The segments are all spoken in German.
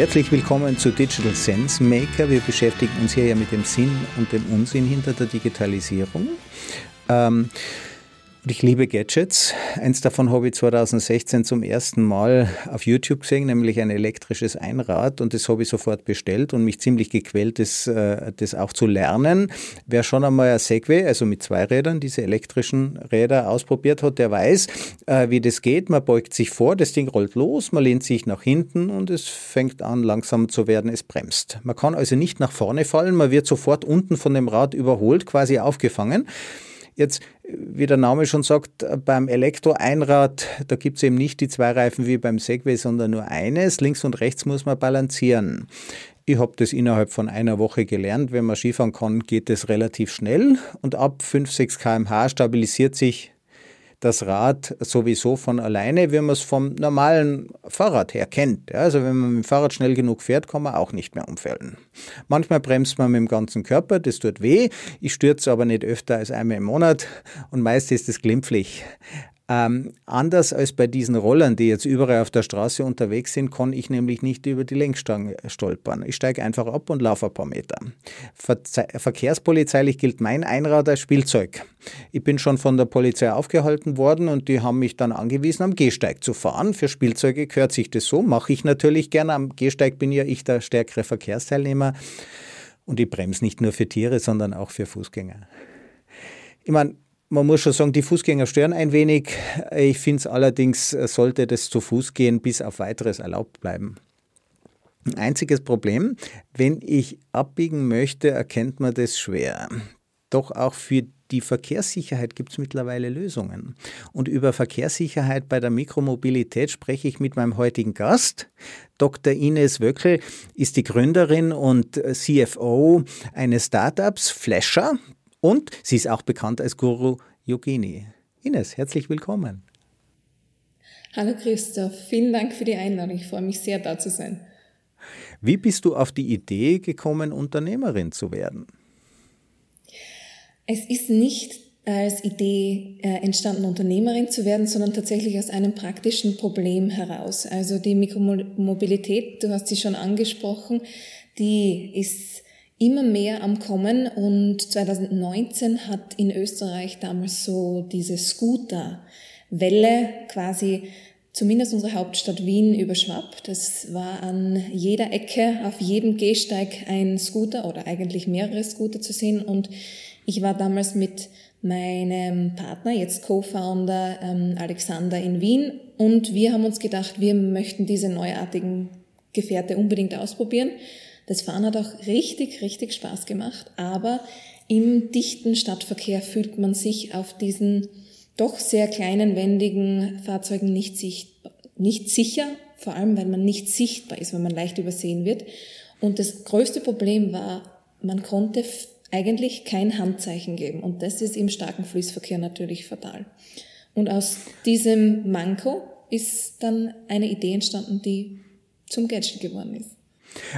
Herzlich willkommen zu Digital Sense Maker. Wir beschäftigen uns hier ja mit dem Sinn und dem Unsinn hinter der Digitalisierung. Ähm, ich liebe Gadgets. Eins davon habe ich 2016 zum ersten Mal auf YouTube gesehen, nämlich ein elektrisches Einrad. Und das habe ich sofort bestellt und mich ziemlich gequält, das, äh, das auch zu lernen. Wer schon einmal ein Segway, also mit zwei Rädern, diese elektrischen Räder ausprobiert hat, der weiß, äh, wie das geht. Man beugt sich vor, das Ding rollt los, man lehnt sich nach hinten und es fängt an langsam zu werden, es bremst. Man kann also nicht nach vorne fallen, man wird sofort unten von dem Rad überholt, quasi aufgefangen. Jetzt, wie der Name schon sagt, beim Elektro-Einrad, da gibt es eben nicht die zwei Reifen wie beim Segway, sondern nur eines. Links und rechts muss man balancieren. Ich habe das innerhalb von einer Woche gelernt. Wenn man Skifahren kann, geht das relativ schnell und ab 5, 6 km/h stabilisiert sich das Rad sowieso von alleine, wie man es vom normalen Fahrrad her kennt. also wenn man mit dem Fahrrad schnell genug fährt, kann man auch nicht mehr umfallen. Manchmal bremst man mit dem ganzen Körper, das tut weh. Ich stürze aber nicht öfter als einmal im Monat und meist ist es glimpflich. Ähm, anders als bei diesen Rollern, die jetzt überall auf der Straße unterwegs sind, kann ich nämlich nicht über die Lenkstange stolpern. Ich steige einfach ab und laufe ein paar Meter. Verze verkehrspolizeilich gilt mein Einrad als Spielzeug. Ich bin schon von der Polizei aufgehalten worden und die haben mich dann angewiesen, am Gehsteig zu fahren. Für Spielzeuge gehört sich das so, mache ich natürlich gerne. Am Gehsteig bin ja ich der stärkere Verkehrsteilnehmer und ich bremse nicht nur für Tiere, sondern auch für Fußgänger. Ich meine, man muss schon sagen, die Fußgänger stören ein wenig. Ich finde es allerdings, äh, sollte das zu Fuß gehen, bis auf weiteres erlaubt bleiben. Ein einziges Problem, wenn ich abbiegen möchte, erkennt man das schwer. Doch auch für die Verkehrssicherheit gibt es mittlerweile Lösungen. Und über Verkehrssicherheit bei der Mikromobilität spreche ich mit meinem heutigen Gast. Dr. Ines Wöckel ist die Gründerin und äh, CFO eines Startups, Flasher. Und sie ist auch bekannt als Guru Yogini. Ines, herzlich willkommen. Hallo Christoph, vielen Dank für die Einladung. Ich freue mich sehr, da zu sein. Wie bist du auf die Idee gekommen, Unternehmerin zu werden? Es ist nicht als Idee äh, entstanden, Unternehmerin zu werden, sondern tatsächlich aus einem praktischen Problem heraus. Also die Mikromobilität, du hast sie schon angesprochen, die ist immer mehr am Kommen. Und 2019 hat in Österreich damals so diese Scooter-Welle quasi zumindest unsere Hauptstadt Wien überschwappt. Es war an jeder Ecke, auf jedem Gehsteig ein Scooter oder eigentlich mehrere Scooter zu sehen. Und ich war damals mit meinem Partner, jetzt Co-Founder ähm, Alexander in Wien. Und wir haben uns gedacht, wir möchten diese neuartigen Gefährte unbedingt ausprobieren das Fahren hat auch richtig, richtig Spaß gemacht, aber im dichten Stadtverkehr fühlt man sich auf diesen doch sehr kleinen, wendigen Fahrzeugen nicht, nicht sicher, vor allem weil man nicht sichtbar ist, weil man leicht übersehen wird. Und das größte Problem war, man konnte eigentlich kein Handzeichen geben. Und das ist im starken Fließverkehr natürlich fatal. Und aus diesem Manko ist dann eine Idee entstanden, die zum Gadget geworden ist.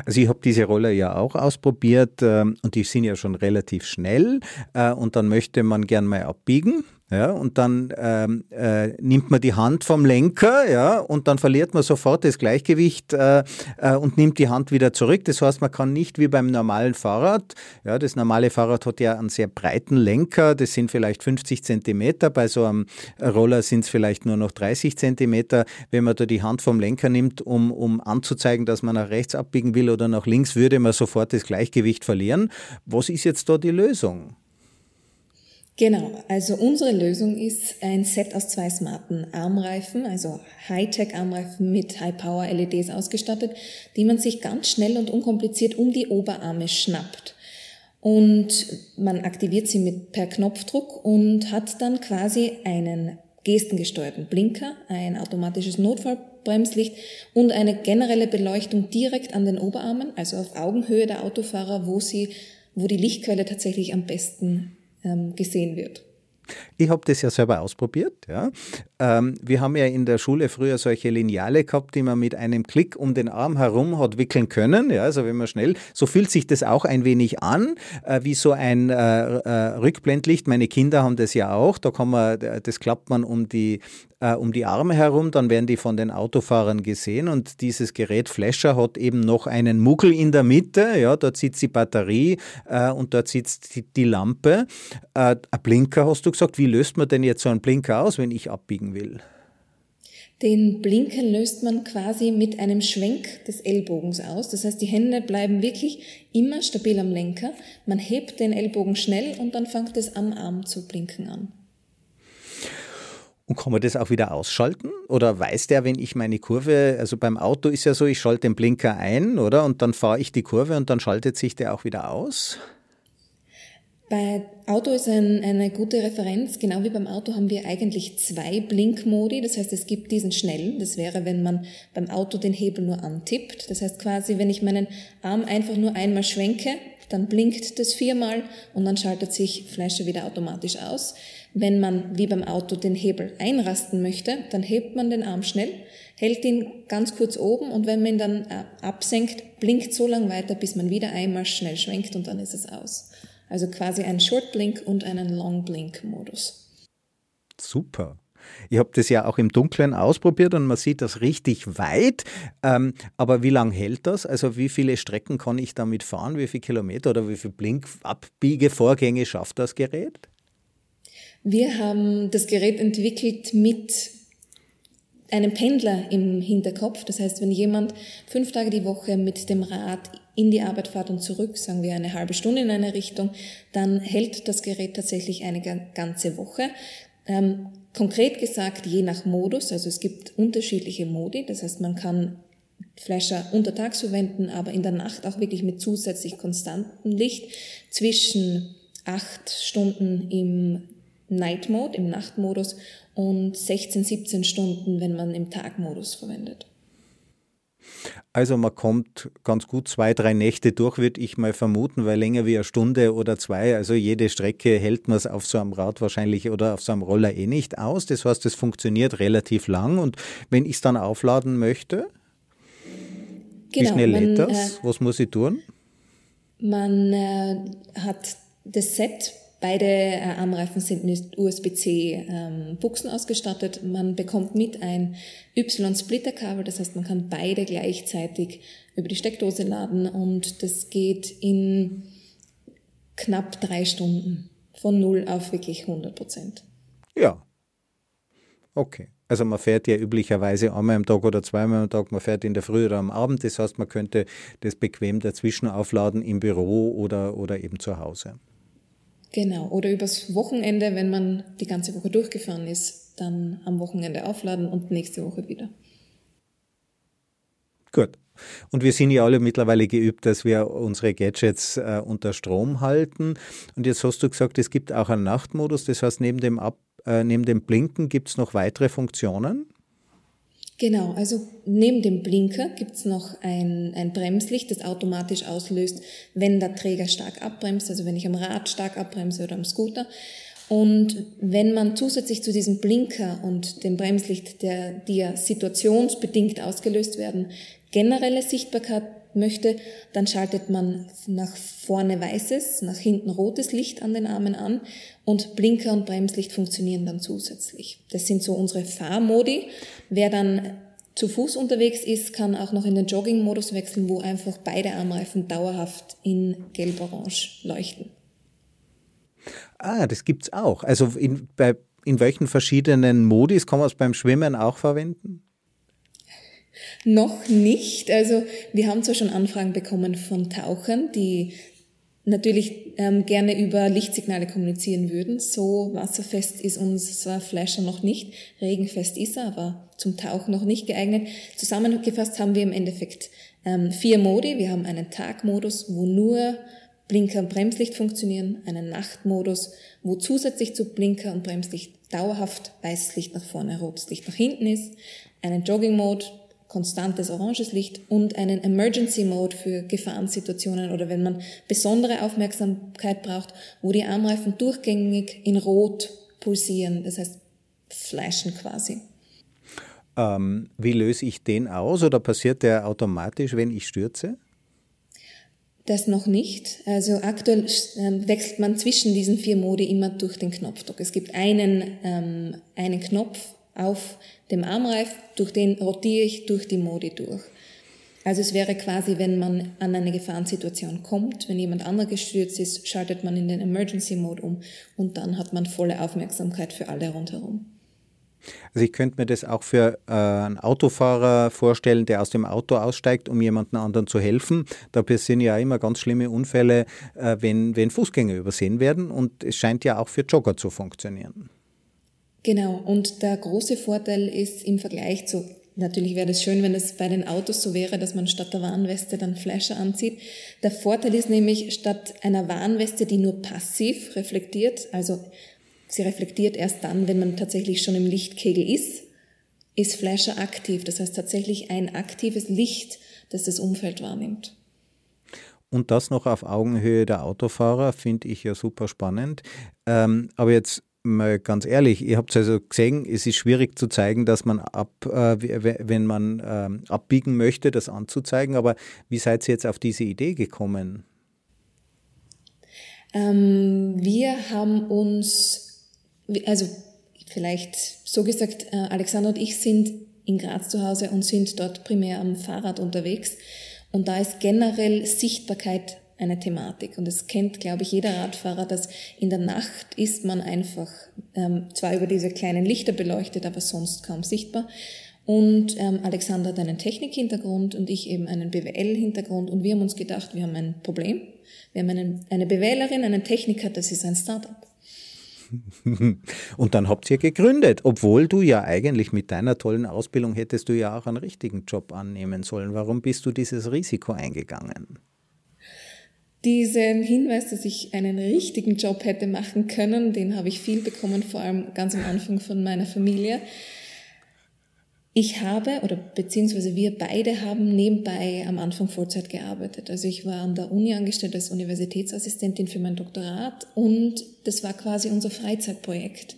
Also ich habe diese Roller ja auch ausprobiert äh, und die sind ja schon relativ schnell äh, und dann möchte man gern mal abbiegen ja, und dann ähm, äh, nimmt man die Hand vom Lenker, ja, und dann verliert man sofort das Gleichgewicht äh, äh, und nimmt die Hand wieder zurück. Das heißt, man kann nicht wie beim normalen Fahrrad, ja, das normale Fahrrad hat ja einen sehr breiten Lenker, das sind vielleicht 50 Zentimeter, bei so einem Roller sind es vielleicht nur noch 30 Zentimeter. Wenn man da die Hand vom Lenker nimmt, um, um anzuzeigen, dass man nach rechts abbiegen will oder nach links, würde man sofort das Gleichgewicht verlieren. Was ist jetzt da die Lösung? Genau, also unsere Lösung ist ein Set aus zwei smarten Armreifen, also Hightech-Armreifen mit High-Power-LEDs ausgestattet, die man sich ganz schnell und unkompliziert um die Oberarme schnappt. Und man aktiviert sie mit per Knopfdruck und hat dann quasi einen gestengesteuerten Blinker, ein automatisches Notfallbremslicht und eine generelle Beleuchtung direkt an den Oberarmen, also auf Augenhöhe der Autofahrer, wo sie, wo die Lichtquelle tatsächlich am besten ähm, gesehen wird. Ich habe das ja selber ausprobiert. Ja. Ähm, wir haben ja in der Schule früher solche Lineale gehabt, die man mit einem Klick um den Arm herum hat wickeln können. Ja, also wenn man schnell, so fühlt sich das auch ein wenig an, äh, wie so ein äh, äh, Rückblendlicht. Meine Kinder haben das ja auch. Da kann man, das klappt man um die äh, um die Arme herum, dann werden die von den Autofahrern gesehen und dieses Gerät Flasher hat eben noch einen Muggel in der Mitte, ja, dort sitzt die Batterie äh, und dort sitzt die, die Lampe. Äh, ein Blinker hast du gesagt, wie löst man denn jetzt so einen Blinker aus, wenn ich abbiegen will? Den Blinker löst man quasi mit einem Schwenk des Ellbogens aus. Das heißt, die Hände bleiben wirklich immer stabil am Lenker. Man hebt den Ellbogen schnell und dann fängt es am Arm zu blinken an. Und kann man das auch wieder ausschalten? Oder weiß der, wenn ich meine Kurve, also beim Auto ist ja so, ich schalte den Blinker ein, oder? Und dann fahre ich die Kurve und dann schaltet sich der auch wieder aus? Bei Auto ist ein, eine gute Referenz. Genau wie beim Auto haben wir eigentlich zwei Blinkmodi. Das heißt, es gibt diesen schnellen. Das wäre, wenn man beim Auto den Hebel nur antippt. Das heißt quasi, wenn ich meinen Arm einfach nur einmal schwenke, dann blinkt das viermal und dann schaltet sich Flasher wieder automatisch aus. Wenn man wie beim Auto den Hebel einrasten möchte, dann hebt man den Arm schnell, hält ihn ganz kurz oben und wenn man ihn dann äh, absenkt, blinkt so lang weiter, bis man wieder einmal schnell schwenkt und dann ist es aus. Also quasi ein Short Blink und einen Long Blink Modus. Super. Ich habe das ja auch im Dunkeln ausprobiert und man sieht das richtig weit. Ähm, aber wie lange hält das? Also wie viele Strecken kann ich damit fahren? Wie viele Kilometer oder wie viele Blinkabbiege-Vorgänge schafft das Gerät? Wir haben das Gerät entwickelt mit einem Pendler im Hinterkopf. Das heißt, wenn jemand fünf Tage die Woche mit dem Rad in die Arbeit fährt und zurück, sagen wir eine halbe Stunde in eine Richtung, dann hält das Gerät tatsächlich eine ganze Woche. Ähm, konkret gesagt, je nach Modus, also es gibt unterschiedliche Modi, das heißt, man kann Flasher untertags verwenden, aber in der Nacht auch wirklich mit zusätzlich konstantem Licht zwischen acht Stunden im Night Mode, im Nachtmodus und 16, 17 Stunden, wenn man im Tagmodus verwendet. Also man kommt ganz gut zwei, drei Nächte durch, würde ich mal vermuten, weil länger wie eine Stunde oder zwei, also jede Strecke hält man es auf so einem Rad wahrscheinlich oder auf so einem Roller eh nicht aus. Das heißt, es funktioniert relativ lang und wenn ich es dann aufladen möchte, genau, wie schnell man, lädt das? Äh, Was muss ich tun? Man äh, hat das Set Beide äh, Armreifen sind mit USB-C-Buchsen ähm, ausgestattet. Man bekommt mit ein Y-Splitter-Kabel, das heißt, man kann beide gleichzeitig über die Steckdose laden und das geht in knapp drei Stunden von null auf wirklich 100 Prozent. Ja. Okay. Also man fährt ja üblicherweise einmal am Tag oder zweimal am Tag, man fährt in der Früh oder am Abend. Das heißt, man könnte das bequem dazwischen aufladen im Büro oder, oder eben zu Hause. Genau, oder übers Wochenende, wenn man die ganze Woche durchgefahren ist, dann am Wochenende aufladen und nächste Woche wieder. Gut. Und wir sind ja alle mittlerweile geübt, dass wir unsere Gadgets äh, unter Strom halten. Und jetzt hast du gesagt, es gibt auch einen Nachtmodus. Das heißt, neben dem, Ab, äh, neben dem Blinken gibt es noch weitere Funktionen? Genau, also neben dem Blinker gibt's noch ein, ein Bremslicht, das automatisch auslöst, wenn der Träger stark abbremst, also wenn ich am Rad stark abbremse oder am Scooter. Und wenn man zusätzlich zu diesem Blinker und dem Bremslicht, der, die ja situationsbedingt ausgelöst werden, generelle Sichtbarkeit möchte, dann schaltet man nach vorne weißes, nach hinten rotes Licht an den Armen an und Blinker und Bremslicht funktionieren dann zusätzlich. Das sind so unsere Fahrmodi. Wer dann zu Fuß unterwegs ist, kann auch noch in den Jogging-Modus wechseln, wo einfach beide Armreifen dauerhaft in gelb-orange leuchten. Ah, das gibt's auch. Also in, bei, in welchen verschiedenen Modis kann man es beim Schwimmen auch verwenden? Noch nicht. Also wir haben zwar schon Anfragen bekommen von Tauchern, die natürlich ähm, gerne über Lichtsignale kommunizieren würden. So wasserfest ist unser Flasher noch nicht. Regenfest ist er, aber zum Tauchen noch nicht geeignet. Zusammengefasst haben wir im Endeffekt ähm, vier Modi. Wir haben einen Tagmodus, wo nur Blinker und Bremslicht funktionieren, einen Nachtmodus, wo zusätzlich zu Blinker und Bremslicht dauerhaft weißes Licht nach vorne, rotes Licht nach hinten ist, einen Jogging-Mode, konstantes oranges Licht und einen Emergency Mode für Gefahrensituationen oder wenn man besondere Aufmerksamkeit braucht, wo die Armreifen durchgängig in Rot pulsieren, das heißt flashen quasi. Ähm, wie löse ich den aus oder passiert der automatisch, wenn ich stürze? Das noch nicht. Also aktuell ähm, wechselt man zwischen diesen vier Modi immer durch den Knopfdruck. Es gibt einen, ähm, einen Knopf auf dem Armreif, durch den rotiere ich durch die Modi durch. Also es wäre quasi, wenn man an eine Gefahrensituation kommt, wenn jemand anderer gestürzt ist, schaltet man in den Emergency Mode um und dann hat man volle Aufmerksamkeit für alle rundherum. Also ich könnte mir das auch für äh, einen Autofahrer vorstellen, der aus dem Auto aussteigt, um jemandem anderen zu helfen. Da passieren ja immer ganz schlimme Unfälle, äh, wenn, wenn Fußgänger übersehen werden und es scheint ja auch für Jogger zu funktionieren. Genau, und der große Vorteil ist im Vergleich zu Natürlich wäre es schön, wenn es bei den Autos so wäre, dass man statt der Warnweste dann Flasher anzieht. Der Vorteil ist nämlich, statt einer Warnweste, die nur passiv reflektiert, also sie reflektiert erst dann, wenn man tatsächlich schon im Lichtkegel ist, ist Flasher aktiv. Das heißt tatsächlich ein aktives Licht, das das Umfeld wahrnimmt. Und das noch auf Augenhöhe der Autofahrer finde ich ja super spannend. Ähm, aber jetzt mal ganz ehrlich, ihr habt also gesehen, es ist schwierig zu zeigen, dass man ab, äh, wenn man ähm, abbiegen möchte, das anzuzeigen. Aber wie seid ihr jetzt auf diese Idee gekommen? Ähm, wir haben uns, also vielleicht so gesagt, äh, Alexander und ich sind in Graz zu Hause und sind dort primär am Fahrrad unterwegs. Und da ist generell Sichtbarkeit eine Thematik. Und es kennt, glaube ich, jeder Radfahrer, dass in der Nacht ist man einfach ähm, zwar über diese kleinen Lichter beleuchtet, aber sonst kaum sichtbar. Und ähm, Alexander hat einen Technikhintergrund und ich eben einen BWL-Hintergrund. Und wir haben uns gedacht, wir haben ein Problem. Wir haben einen, eine BWLerin, einen Techniker, das ist ein Startup. Und dann habt ihr gegründet, obwohl du ja eigentlich mit deiner tollen Ausbildung hättest du ja auch einen richtigen Job annehmen sollen. Warum bist du dieses Risiko eingegangen? Diesen Hinweis, dass ich einen richtigen Job hätte machen können, den habe ich viel bekommen, vor allem ganz am Anfang von meiner Familie. Ich habe, oder beziehungsweise wir beide haben nebenbei am Anfang Vollzeit gearbeitet. Also ich war an der Uni angestellt als Universitätsassistentin für mein Doktorat und das war quasi unser Freizeitprojekt.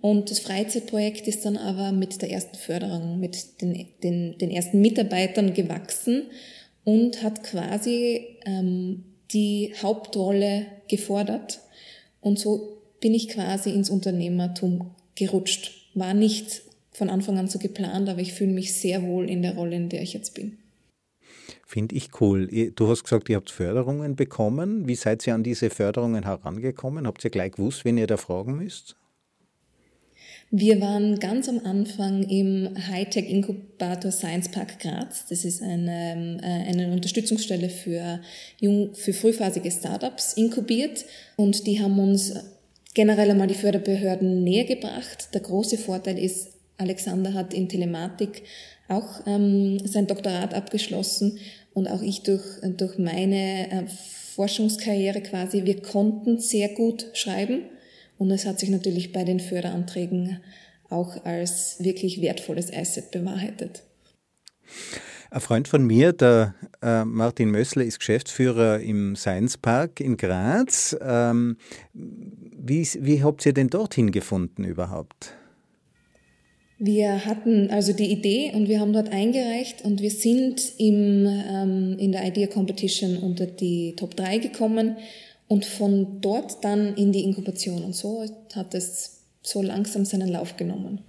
Und das Freizeitprojekt ist dann aber mit der ersten Förderung, mit den, den, den ersten Mitarbeitern gewachsen und hat quasi ähm, die Hauptrolle gefordert. Und so bin ich quasi ins Unternehmertum gerutscht. War nicht von Anfang an so geplant, aber ich fühle mich sehr wohl in der Rolle, in der ich jetzt bin. Finde ich cool. Du hast gesagt, ihr habt Förderungen bekommen. Wie seid ihr an diese Förderungen herangekommen? Habt ihr gleich gewusst, wen ihr da fragen müsst? Wir waren ganz am Anfang im Hightech Inkubator Science Park Graz. Das ist eine, äh, eine Unterstützungsstelle für, jung, für frühphasige Startups inkubiert und die haben uns generell einmal die Förderbehörden näher gebracht. Der große Vorteil ist, Alexander hat in Telematik auch ähm, sein Doktorat abgeschlossen und auch ich durch, durch meine äh, Forschungskarriere quasi, wir konnten sehr gut schreiben und es hat sich natürlich bei den Förderanträgen auch als wirklich wertvolles Asset bewahrheitet. Ein Freund von mir, der äh, Martin Mössler, ist Geschäftsführer im Science Park in Graz. Ähm, wie, wie habt ihr denn dorthin gefunden überhaupt? Wir hatten also die Idee und wir haben dort eingereicht und wir sind im, ähm, in der Idea Competition unter die Top 3 gekommen und von dort dann in die Inkubation. Und so hat es so langsam seinen Lauf genommen.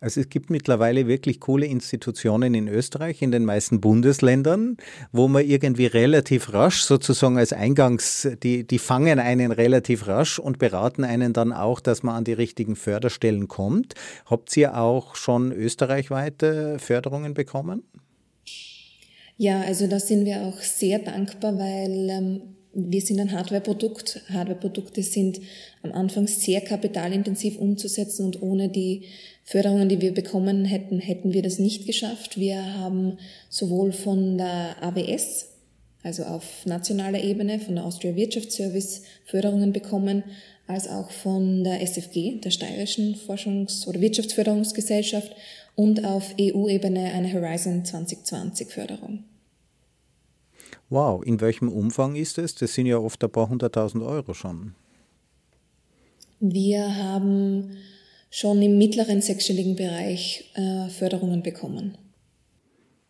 Also es gibt mittlerweile wirklich coole Institutionen in Österreich, in den meisten Bundesländern, wo man irgendwie relativ rasch sozusagen als Eingangs, die, die fangen einen relativ rasch und beraten einen dann auch, dass man an die richtigen Förderstellen kommt. Habt ihr auch schon österreichweite Förderungen bekommen? Ja, also da sind wir auch sehr dankbar, weil ähm, wir sind ein Hardwareprodukt. Hardwareprodukte sind am Anfang sehr kapitalintensiv umzusetzen und ohne die Förderungen, die wir bekommen hätten, hätten wir das nicht geschafft. Wir haben sowohl von der AWS, also auf nationaler Ebene, von der Austria Wirtschaftsservice Förderungen bekommen, als auch von der SFG, der Steirischen Forschungs- oder Wirtschaftsförderungsgesellschaft und auf EU-Ebene eine Horizon 2020 Förderung. Wow, in welchem Umfang ist es? Das sind ja oft ein paar hunderttausend Euro schon. Wir haben schon im mittleren sechsstelligen Bereich äh, Förderungen bekommen.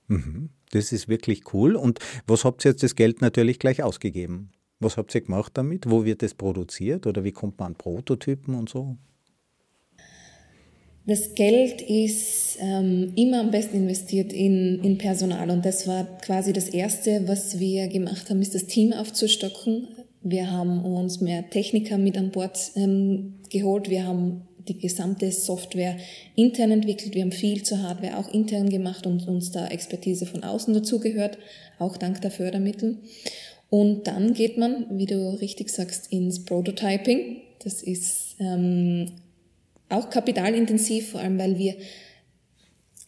Mhm. Das ist wirklich cool. Und was habt ihr jetzt das Geld natürlich gleich ausgegeben? Was habt ihr gemacht damit? Wo wird es produziert oder wie kommt man an Prototypen und so? Das Geld ist ähm, immer am besten investiert in, in Personal und das war quasi das Erste, was wir gemacht haben, ist das Team aufzustocken. Wir haben uns mehr Techniker mit an Bord ähm, geholt. Wir haben die gesamte Software intern entwickelt. Wir haben viel zur Hardware auch intern gemacht und uns da Expertise von außen dazugehört, auch dank der Fördermittel. Und dann geht man, wie du richtig sagst, ins Prototyping. Das ist ähm, auch kapitalintensiv, vor allem weil wir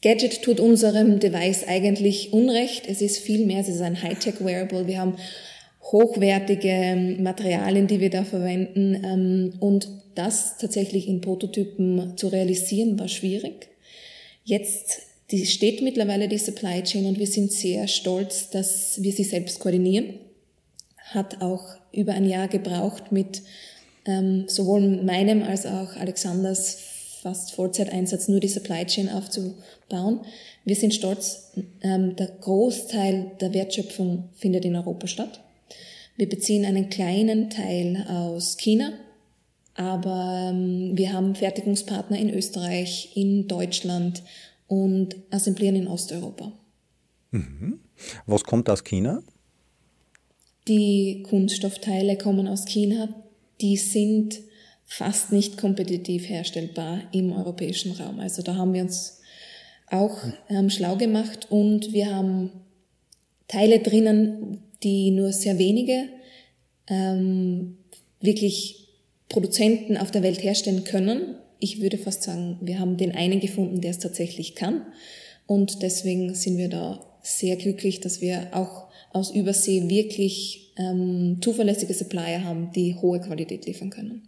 Gadget tut unserem Device eigentlich Unrecht. Es ist viel mehr, es ist ein Hightech-Wearable. Wir haben hochwertige Materialien, die wir da verwenden. Ähm, und das tatsächlich in Prototypen zu realisieren, war schwierig. Jetzt steht mittlerweile die Supply Chain und wir sind sehr stolz, dass wir sie selbst koordinieren. Hat auch über ein Jahr gebraucht mit ähm, sowohl meinem als auch Alexanders fast Vollzeiteinsatz nur die Supply Chain aufzubauen. Wir sind stolz, ähm, der Großteil der Wertschöpfung findet in Europa statt. Wir beziehen einen kleinen Teil aus China, aber ähm, wir haben Fertigungspartner in Österreich, in Deutschland und assemblieren in Osteuropa. Mhm. Was kommt aus China? Die Kunststoffteile kommen aus China. Die sind fast nicht kompetitiv herstellbar im europäischen Raum. Also da haben wir uns auch ähm, schlau gemacht und wir haben Teile drinnen, die nur sehr wenige ähm, wirklich Produzenten auf der Welt herstellen können. Ich würde fast sagen, wir haben den einen gefunden, der es tatsächlich kann. Und deswegen sind wir da sehr glücklich, dass wir auch aus Übersee wirklich ähm, zuverlässige Supplier haben, die hohe Qualität liefern können.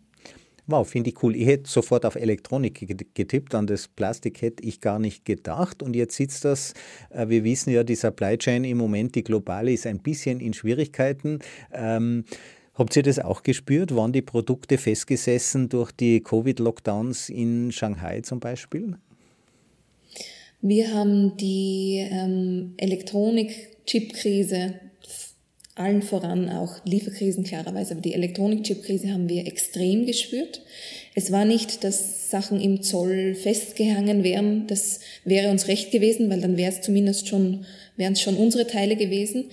Wow, finde ich cool. Ich hätte sofort auf Elektronik getippt, an das Plastik hätte ich gar nicht gedacht. Und jetzt sitzt das, äh, wir wissen ja, die Supply Chain im Moment, die globale, ist ein bisschen in Schwierigkeiten. Ähm, Habt ihr das auch gespürt? Waren die Produkte festgesessen durch die Covid-Lockdowns in Shanghai zum Beispiel? Wir haben die ähm, Elektronik-Chip-Krise allen voran auch Lieferkrisen klarerweise, aber die Elektronik-Chip-Krise haben wir extrem gespürt. Es war nicht, dass Sachen im Zoll festgehangen wären, das wäre uns recht gewesen, weil dann wäre es zumindest schon, wären es schon unsere Teile gewesen.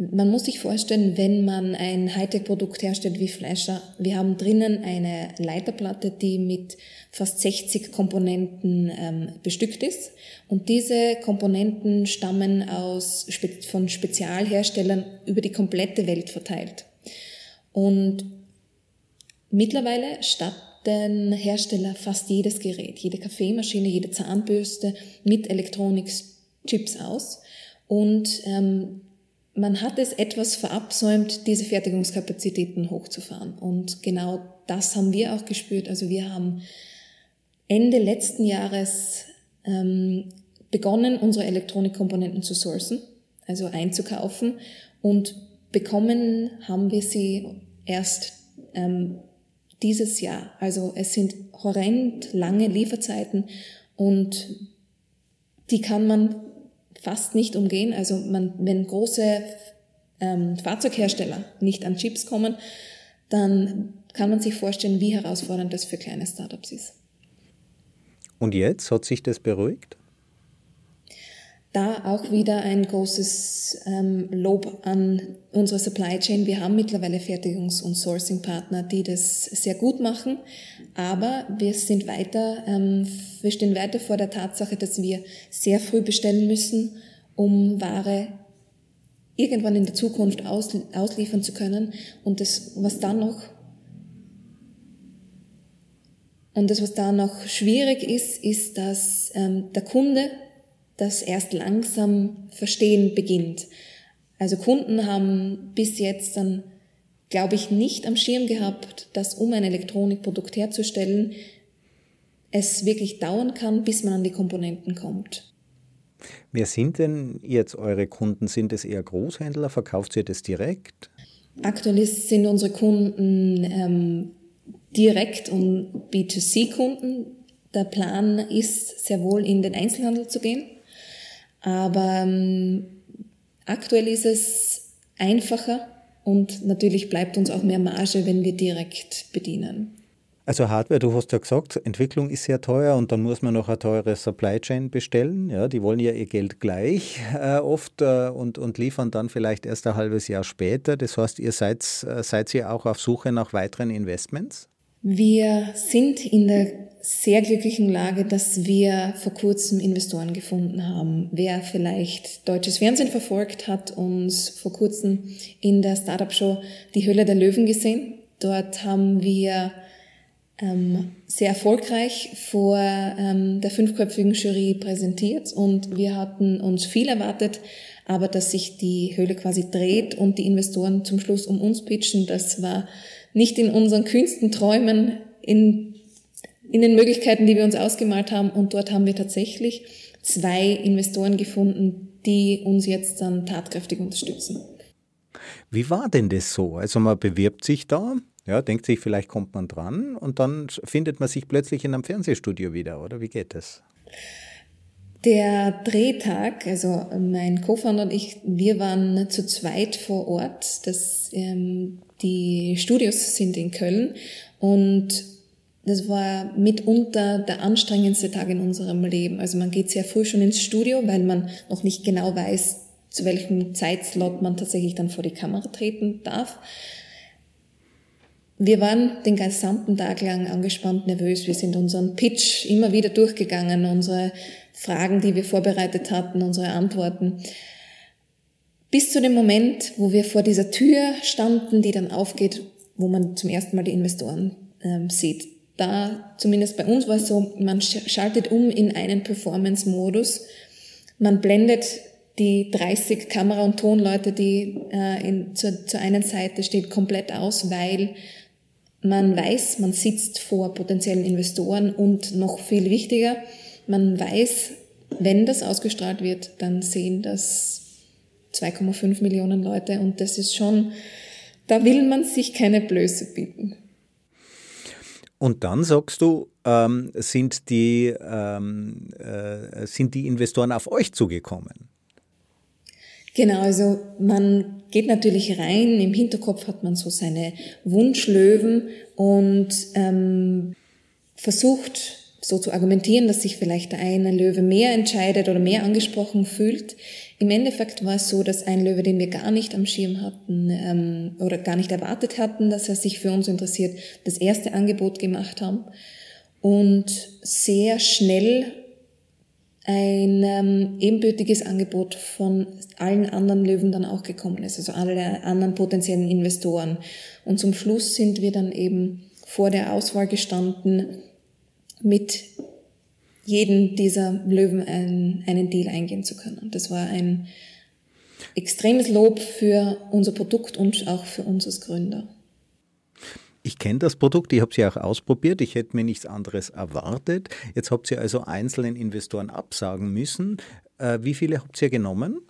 Man muss sich vorstellen, wenn man ein Hightech-Produkt herstellt wie Flasher, wir haben drinnen eine Leiterplatte, die mit fast 60 Komponenten ähm, bestückt ist. Und diese Komponenten stammen aus, von Spezialherstellern über die komplette Welt verteilt. Und mittlerweile statten Hersteller fast jedes Gerät, jede Kaffeemaschine, jede Zahnbürste mit Elektronik-Chips aus. Und ähm, man hat es etwas verabsäumt, diese Fertigungskapazitäten hochzufahren. Und genau das haben wir auch gespürt. Also wir haben Ende letzten Jahres ähm, begonnen, unsere Elektronikkomponenten zu sourcen, also einzukaufen. Und bekommen haben wir sie erst ähm, dieses Jahr. Also es sind horrend lange Lieferzeiten und die kann man fast nicht umgehen. Also man, wenn große ähm, Fahrzeughersteller nicht an Chips kommen, dann kann man sich vorstellen, wie herausfordernd das für kleine Startups ist. Und jetzt hat sich das beruhigt? Da auch wieder ein großes ähm, Lob an unsere Supply Chain. Wir haben mittlerweile Fertigungs- und Sourcing-Partner, die das sehr gut machen. Aber wir sind weiter, ähm, wir stehen weiter vor der Tatsache, dass wir sehr früh bestellen müssen, um Ware irgendwann in der Zukunft aus, ausliefern zu können. Und das, was dann noch und das, was da noch schwierig ist, ist, dass ähm, der Kunde das erst langsam verstehen beginnt. Also Kunden haben bis jetzt dann, glaube ich, nicht am Schirm gehabt, dass um ein Elektronikprodukt herzustellen, es wirklich dauern kann, bis man an die Komponenten kommt. Wer sind denn jetzt eure Kunden? Sind es eher Großhändler? Verkauft ihr das direkt? Aktuell sind unsere Kunden ähm, direkt um B2C-Kunden. Der Plan ist sehr wohl in den Einzelhandel zu gehen. Aber ähm, aktuell ist es einfacher und natürlich bleibt uns auch mehr Marge, wenn wir direkt bedienen. Also Hardware, du hast ja gesagt, Entwicklung ist sehr teuer und dann muss man noch eine teure Supply Chain bestellen. Ja, die wollen ja ihr Geld gleich äh, oft äh, und, und liefern dann vielleicht erst ein halbes Jahr später. Das heißt, ihr seid, äh, seid ihr auch auf Suche nach weiteren Investments? Wir sind in der sehr glücklichen Lage, dass wir vor kurzem Investoren gefunden haben. Wer vielleicht deutsches Fernsehen verfolgt, hat uns vor kurzem in der Startup-Show Die Höhle der Löwen gesehen. Dort haben wir ähm, sehr erfolgreich vor ähm, der fünfköpfigen Jury präsentiert und wir hatten uns viel erwartet, aber dass sich die Höhle quasi dreht und die Investoren zum Schluss um uns pitchen, das war nicht in unseren kühnsten Träumen, in, in den Möglichkeiten, die wir uns ausgemalt haben und dort haben wir tatsächlich zwei Investoren gefunden, die uns jetzt dann tatkräftig unterstützen. Wie war denn das so? Also man bewirbt sich da ja, denkt sich, vielleicht kommt man dran und dann findet man sich plötzlich in einem Fernsehstudio wieder, oder wie geht das? Der Drehtag, also mein Co-Founder und ich, wir waren zu zweit vor Ort. Das, ähm, die Studios sind in Köln und das war mitunter der anstrengendste Tag in unserem Leben. Also man geht sehr früh schon ins Studio, weil man noch nicht genau weiß, zu welchem Zeitslot man tatsächlich dann vor die Kamera treten darf. Wir waren den gesamten Tag lang angespannt, nervös. Wir sind unseren Pitch immer wieder durchgegangen, unsere Fragen, die wir vorbereitet hatten, unsere Antworten. Bis zu dem Moment, wo wir vor dieser Tür standen, die dann aufgeht, wo man zum ersten Mal die Investoren ähm, sieht. Da, zumindest bei uns war es so, man schaltet um in einen Performance-Modus. Man blendet die 30 Kamera- und Tonleute, die äh, in, zur, zur einen Seite steht, komplett aus, weil man weiß, man sitzt vor potenziellen Investoren und noch viel wichtiger, man weiß, wenn das ausgestrahlt wird, dann sehen das 2,5 Millionen Leute und das ist schon, da will man sich keine Blöße bieten. Und dann sagst du, ähm, sind, die, ähm, äh, sind die Investoren auf euch zugekommen? Genau, also man geht natürlich rein, im Hinterkopf hat man so seine Wunschlöwen und ähm, versucht so zu argumentieren, dass sich vielleicht eine Löwe mehr entscheidet oder mehr angesprochen fühlt. Im Endeffekt war es so, dass ein Löwe, den wir gar nicht am Schirm hatten ähm, oder gar nicht erwartet hatten, dass er sich für uns interessiert, das erste Angebot gemacht haben und sehr schnell ein ähm, ebenbürtiges Angebot von allen anderen Löwen dann auch gekommen ist, also alle anderen potenziellen Investoren. Und zum Schluss sind wir dann eben vor der Auswahl gestanden, mit jedem dieser Löwen einen, einen Deal eingehen zu können. Das war ein extremes Lob für unser Produkt und auch für uns als Gründer. Ich kenne das Produkt, ich habe sie auch ausprobiert, ich hätte mir nichts anderes erwartet. Jetzt habt ihr also einzelnen Investoren absagen müssen. Äh, wie viele habt ihr genommen?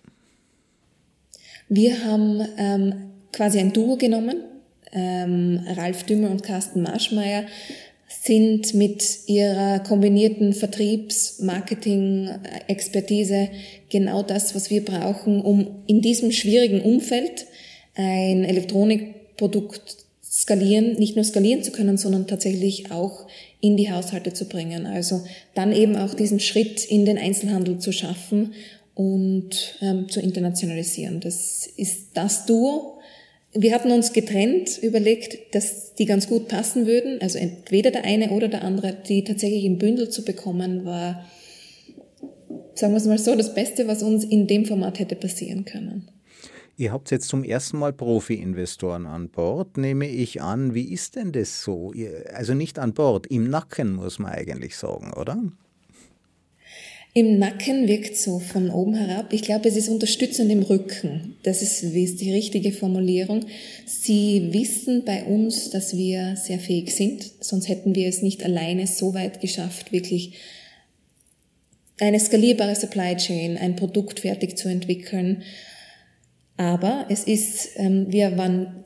Wir haben ähm, quasi ein Duo genommen. Ähm, Ralf Dümmer und Carsten Marschmeier sind mit ihrer kombinierten Vertriebs-, Marketing-, Expertise genau das, was wir brauchen, um in diesem schwierigen Umfeld ein Elektronikprodukt skalieren, nicht nur skalieren zu können, sondern tatsächlich auch in die Haushalte zu bringen. Also dann eben auch diesen Schritt in den Einzelhandel zu schaffen und ähm, zu internationalisieren. Das ist das Duo. Wir hatten uns getrennt, überlegt, dass die ganz gut passen würden. Also entweder der eine oder der andere, die tatsächlich im Bündel zu bekommen, war, sagen wir es mal so, das Beste, was uns in dem Format hätte passieren können. Ihr habt jetzt zum ersten Mal Profi-Investoren an Bord, nehme ich an. Wie ist denn das so? Also nicht an Bord, im Nacken muss man eigentlich sagen, oder? Im Nacken wirkt so von oben herab. Ich glaube, es ist unterstützend im Rücken. Das ist, ist die richtige Formulierung. Sie wissen bei uns, dass wir sehr fähig sind. Sonst hätten wir es nicht alleine so weit geschafft, wirklich eine skalierbare Supply Chain, ein Produkt fertig zu entwickeln aber es ist, ähm, wir waren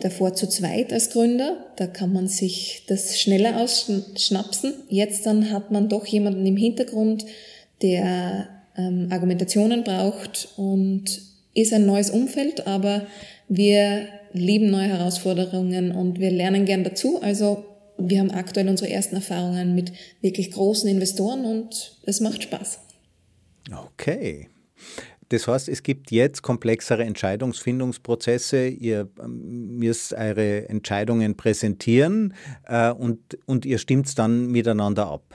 davor zu zweit als Gründer. Da kann man sich das schneller ausschnapsen. Jetzt dann hat man doch jemanden im Hintergrund, der ähm, Argumentationen braucht und ist ein neues Umfeld, aber wir lieben neue Herausforderungen und wir lernen gern dazu. Also wir haben aktuell unsere ersten Erfahrungen mit wirklich großen Investoren und es macht Spaß. Okay. Das heißt, es gibt jetzt komplexere Entscheidungsfindungsprozesse. Ihr ähm, müsst eure Entscheidungen präsentieren äh, und, und ihr stimmt dann miteinander ab.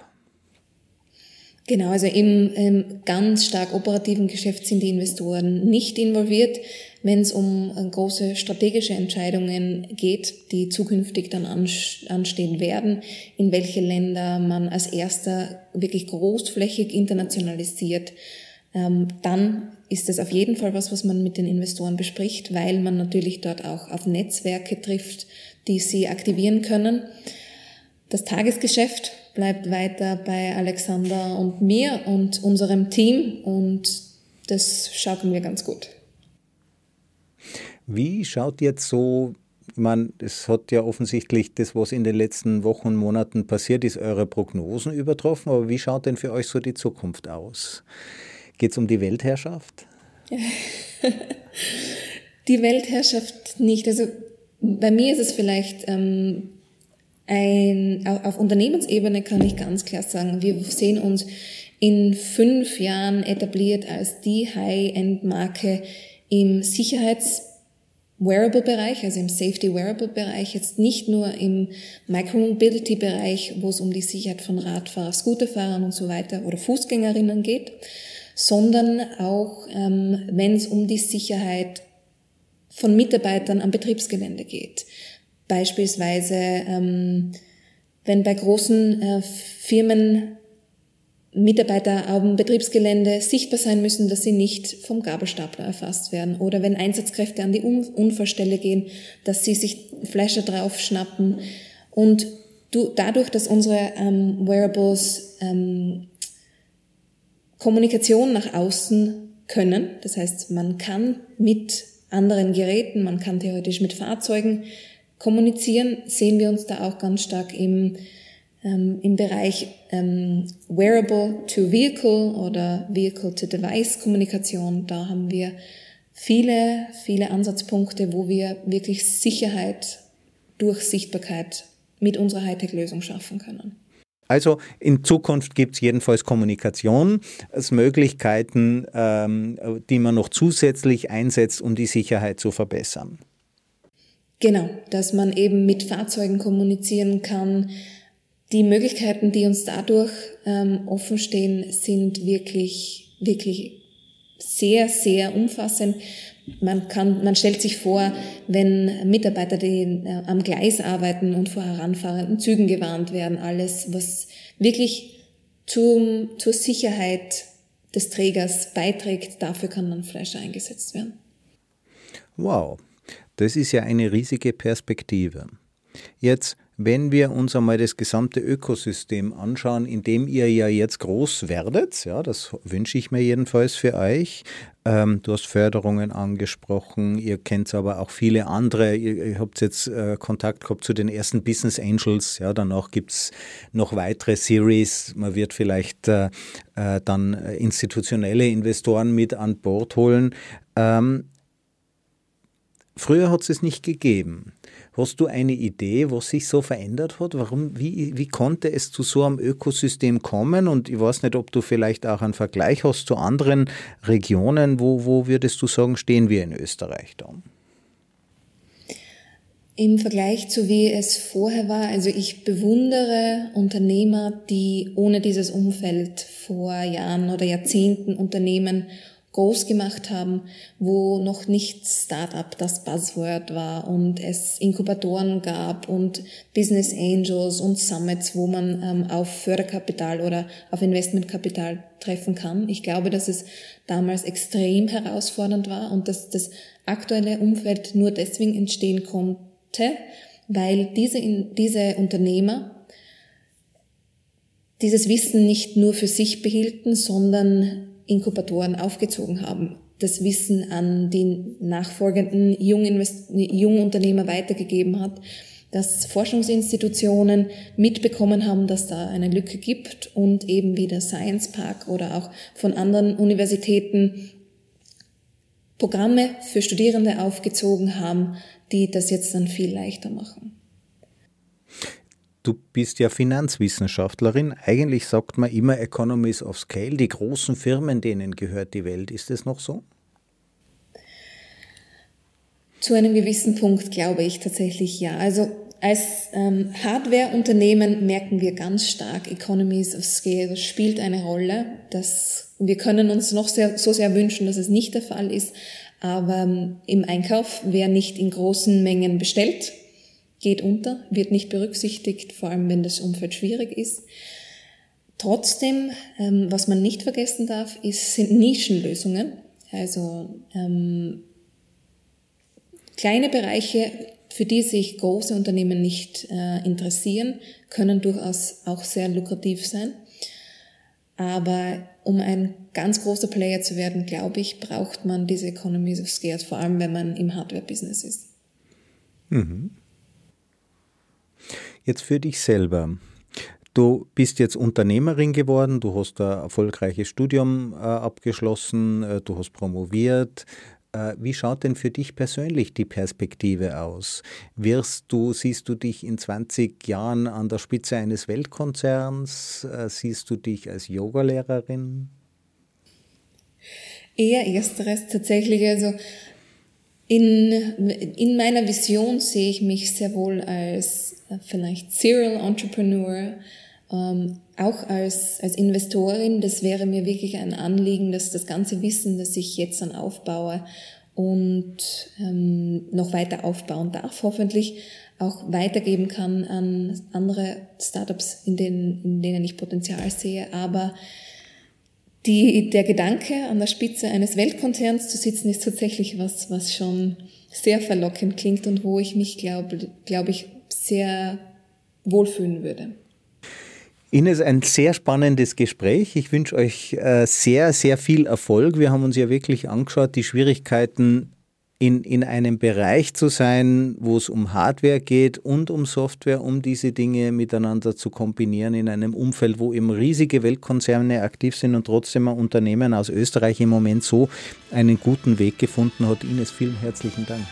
Genau, also im ähm, ganz stark operativen Geschäft sind die Investoren nicht involviert. Wenn es um äh, große strategische Entscheidungen geht, die zukünftig dann anstehen werden, in welche Länder man als erster wirklich großflächig internationalisiert, ähm, dann ist das auf jeden Fall was, was man mit den Investoren bespricht, weil man natürlich dort auch auf Netzwerke trifft, die sie aktivieren können. Das Tagesgeschäft bleibt weiter bei Alexander und mir und unserem Team und das schaffen wir ganz gut. Wie schaut jetzt so, man, es hat ja offensichtlich das, was in den letzten Wochen und Monaten passiert ist, eure Prognosen übertroffen, aber wie schaut denn für euch so die Zukunft aus? Geht es um die Weltherrschaft? die Weltherrschaft nicht. Also bei mir ist es vielleicht ähm, ein, auf Unternehmensebene kann ich ganz klar sagen, wir sehen uns in fünf Jahren etabliert als die High-End-Marke im Sicherheits- Wearable-Bereich, also im Safety-Wearable-Bereich, jetzt nicht nur im Micromobility-Bereich, wo es um die Sicherheit von Radfahrern, Scooterfahrern und so weiter oder Fußgängerinnen geht, sondern auch, ähm, wenn es um die Sicherheit von Mitarbeitern am Betriebsgelände geht. Beispielsweise, ähm, wenn bei großen äh, Firmen Mitarbeiter auf dem Betriebsgelände sichtbar sein müssen, dass sie nicht vom Gabelstapler erfasst werden. Oder wenn Einsatzkräfte an die Unfallstelle gehen, dass sie sich Flasher drauf schnappen. Und du, dadurch, dass unsere ähm, Wearables ähm, Kommunikation nach außen können, das heißt, man kann mit anderen Geräten, man kann theoretisch mit Fahrzeugen kommunizieren, sehen wir uns da auch ganz stark im, ähm, im Bereich ähm, Wearable to Vehicle oder Vehicle to Device Kommunikation. Da haben wir viele, viele Ansatzpunkte, wo wir wirklich Sicherheit durch Sichtbarkeit mit unserer Hightech-Lösung schaffen können. Also in Zukunft gibt es jedenfalls Kommunikation als Möglichkeiten, ähm, die man noch zusätzlich einsetzt, um die Sicherheit zu verbessern. Genau, dass man eben mit Fahrzeugen kommunizieren kann. Die Möglichkeiten, die uns dadurch ähm, offen sind wirklich, wirklich sehr, sehr umfassend. Man kann, man stellt sich vor, wenn Mitarbeiter, die äh, am Gleis arbeiten und vor heranfahrenden Zügen gewarnt werden, alles, was wirklich zum, zur Sicherheit des Trägers beiträgt, dafür kann dann Flasher eingesetzt werden. Wow. Das ist ja eine riesige Perspektive. Jetzt, wenn wir uns einmal das gesamte Ökosystem anschauen, in dem ihr ja jetzt groß werdet, ja, das wünsche ich mir jedenfalls für euch. Ähm, du hast Förderungen angesprochen, ihr kennt aber auch viele andere. Ihr, ihr habt jetzt äh, Kontakt gehabt zu den ersten Business Angels, ja, danach gibt es noch weitere Series. Man wird vielleicht äh, äh, dann institutionelle Investoren mit an Bord holen. Ähm, Früher hat es es nicht gegeben. Hast du eine Idee, was sich so verändert hat? Warum, wie, wie konnte es zu so einem Ökosystem kommen? Und ich weiß nicht, ob du vielleicht auch einen Vergleich hast zu anderen Regionen. Wo, wo würdest du sagen, stehen wir in Österreich da? Im Vergleich zu wie es vorher war, also ich bewundere Unternehmer, die ohne dieses Umfeld vor Jahren oder Jahrzehnten Unternehmen groß gemacht haben, wo noch nicht Startup das Buzzword war und es Inkubatoren gab und Business Angels und Summits, wo man ähm, auf Förderkapital oder auf Investmentkapital treffen kann. Ich glaube, dass es damals extrem herausfordernd war und dass das aktuelle Umfeld nur deswegen entstehen konnte, weil diese, diese Unternehmer dieses Wissen nicht nur für sich behielten, sondern Inkubatoren aufgezogen haben. das Wissen an die nachfolgenden Jungunternehmer weitergegeben hat, dass Forschungsinstitutionen mitbekommen haben, dass da eine Lücke gibt und eben wie der Science Park oder auch von anderen Universitäten Programme für Studierende aufgezogen haben, die das jetzt dann viel leichter machen. Du bist ja Finanzwissenschaftlerin. Eigentlich sagt man immer Economies of Scale. Die großen Firmen, denen gehört die Welt. Ist es noch so? Zu einem gewissen Punkt glaube ich tatsächlich ja. Also als ähm, Hardware-Unternehmen merken wir ganz stark, Economies of Scale spielt eine Rolle. Das, wir können uns noch sehr, so sehr wünschen, dass es nicht der Fall ist. Aber ähm, im Einkauf, wer nicht in großen Mengen bestellt, geht unter, wird nicht berücksichtigt, vor allem wenn das Umfeld schwierig ist. Trotzdem, ähm, was man nicht vergessen darf, ist, sind Nischenlösungen. Also ähm, kleine Bereiche, für die sich große Unternehmen nicht äh, interessieren, können durchaus auch sehr lukrativ sein. Aber um ein ganz großer Player zu werden, glaube ich, braucht man diese Economies of Scale, vor allem wenn man im Hardware-Business ist. Mhm. Jetzt für dich selber. Du bist jetzt Unternehmerin geworden, du hast ein erfolgreiches Studium äh, abgeschlossen, äh, du hast promoviert. Äh, wie schaut denn für dich persönlich die Perspektive aus? Wirst du, siehst du dich in 20 Jahren an der Spitze eines Weltkonzerns? Siehst du dich als Yogalehrerin? Eher ersteres tatsächlich. Also in, in meiner Vision sehe ich mich sehr wohl als vielleicht Serial Entrepreneur, ähm, auch als, als Investorin. Das wäre mir wirklich ein Anliegen, dass das ganze Wissen, das ich jetzt dann aufbaue und ähm, noch weiter aufbauen darf, hoffentlich auch weitergeben kann an andere Startups, in denen, in denen ich Potenzial sehe. Aber die, der Gedanke, an der Spitze eines Weltkonzerns zu sitzen, ist tatsächlich was, was schon sehr verlockend klingt und wo ich mich, glaube glaub ich, sehr wohlfühlen würde. Ines, ein sehr spannendes Gespräch. Ich wünsche euch äh, sehr, sehr viel Erfolg. Wir haben uns ja wirklich angeschaut, die Schwierigkeiten in, in einem Bereich zu sein, wo es um Hardware geht und um Software, um diese Dinge miteinander zu kombinieren in einem Umfeld, wo eben riesige Weltkonzerne aktiv sind und trotzdem ein Unternehmen aus Österreich im Moment so einen guten Weg gefunden hat. Ines, vielen herzlichen Dank.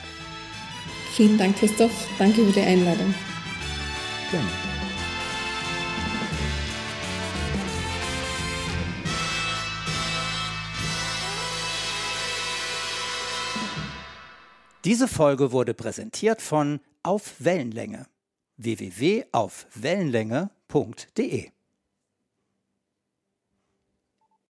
Vielen Dank, Christoph. Danke für die Einladung. Gerne. Diese Folge wurde präsentiert von Auf Wellenlänge www.aufwellenlänge.de